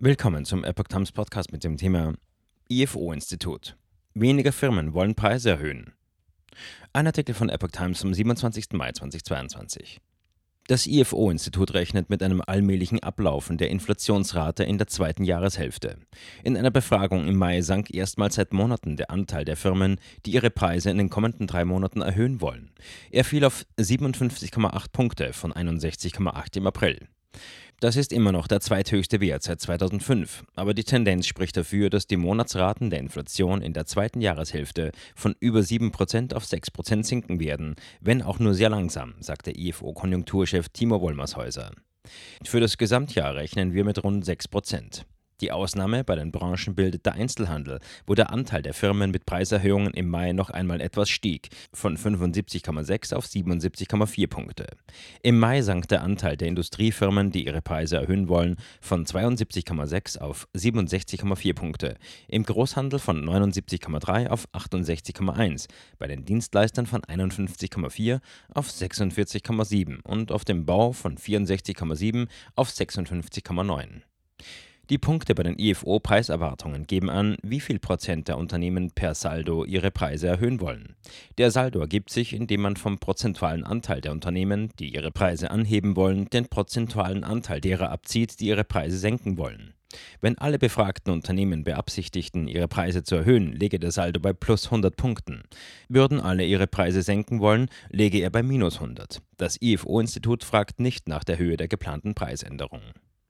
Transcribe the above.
Willkommen zum Epoch Times Podcast mit dem Thema IFO-Institut. Weniger Firmen wollen Preise erhöhen. Ein Artikel von Epoch Times vom 27. Mai 2022. Das IFO-Institut rechnet mit einem allmählichen Ablaufen der Inflationsrate in der zweiten Jahreshälfte. In einer Befragung im Mai sank erstmals seit Monaten der Anteil der Firmen, die ihre Preise in den kommenden drei Monaten erhöhen wollen. Er fiel auf 57,8 Punkte von 61,8 im April. Das ist immer noch der zweithöchste Wert seit 2005, aber die Tendenz spricht dafür, dass die Monatsraten der Inflation in der zweiten Jahreshälfte von über 7% auf 6% sinken werden, wenn auch nur sehr langsam, sagt der IFO-Konjunkturchef Timo Wollmershäuser. Für das Gesamtjahr rechnen wir mit rund 6%. Die Ausnahme bei den Branchen bildet der Einzelhandel, wo der Anteil der Firmen mit Preiserhöhungen im Mai noch einmal etwas stieg, von 75,6 auf 77,4 Punkte. Im Mai sank der Anteil der Industriefirmen, die ihre Preise erhöhen wollen, von 72,6 auf 67,4 Punkte, im Großhandel von 79,3 auf 68,1, bei den Dienstleistern von 51,4 auf 46,7 und auf dem Bau von 64,7 auf 56,9. Die Punkte bei den IFO-Preiserwartungen geben an, wie viel Prozent der Unternehmen per Saldo ihre Preise erhöhen wollen. Der Saldo ergibt sich, indem man vom prozentualen Anteil der Unternehmen, die ihre Preise anheben wollen, den prozentualen Anteil derer abzieht, die ihre Preise senken wollen. Wenn alle befragten Unternehmen beabsichtigten, ihre Preise zu erhöhen, läge der Saldo bei plus 100 Punkten. Würden alle ihre Preise senken wollen, läge er bei minus 100. Das IFO-Institut fragt nicht nach der Höhe der geplanten Preisänderungen.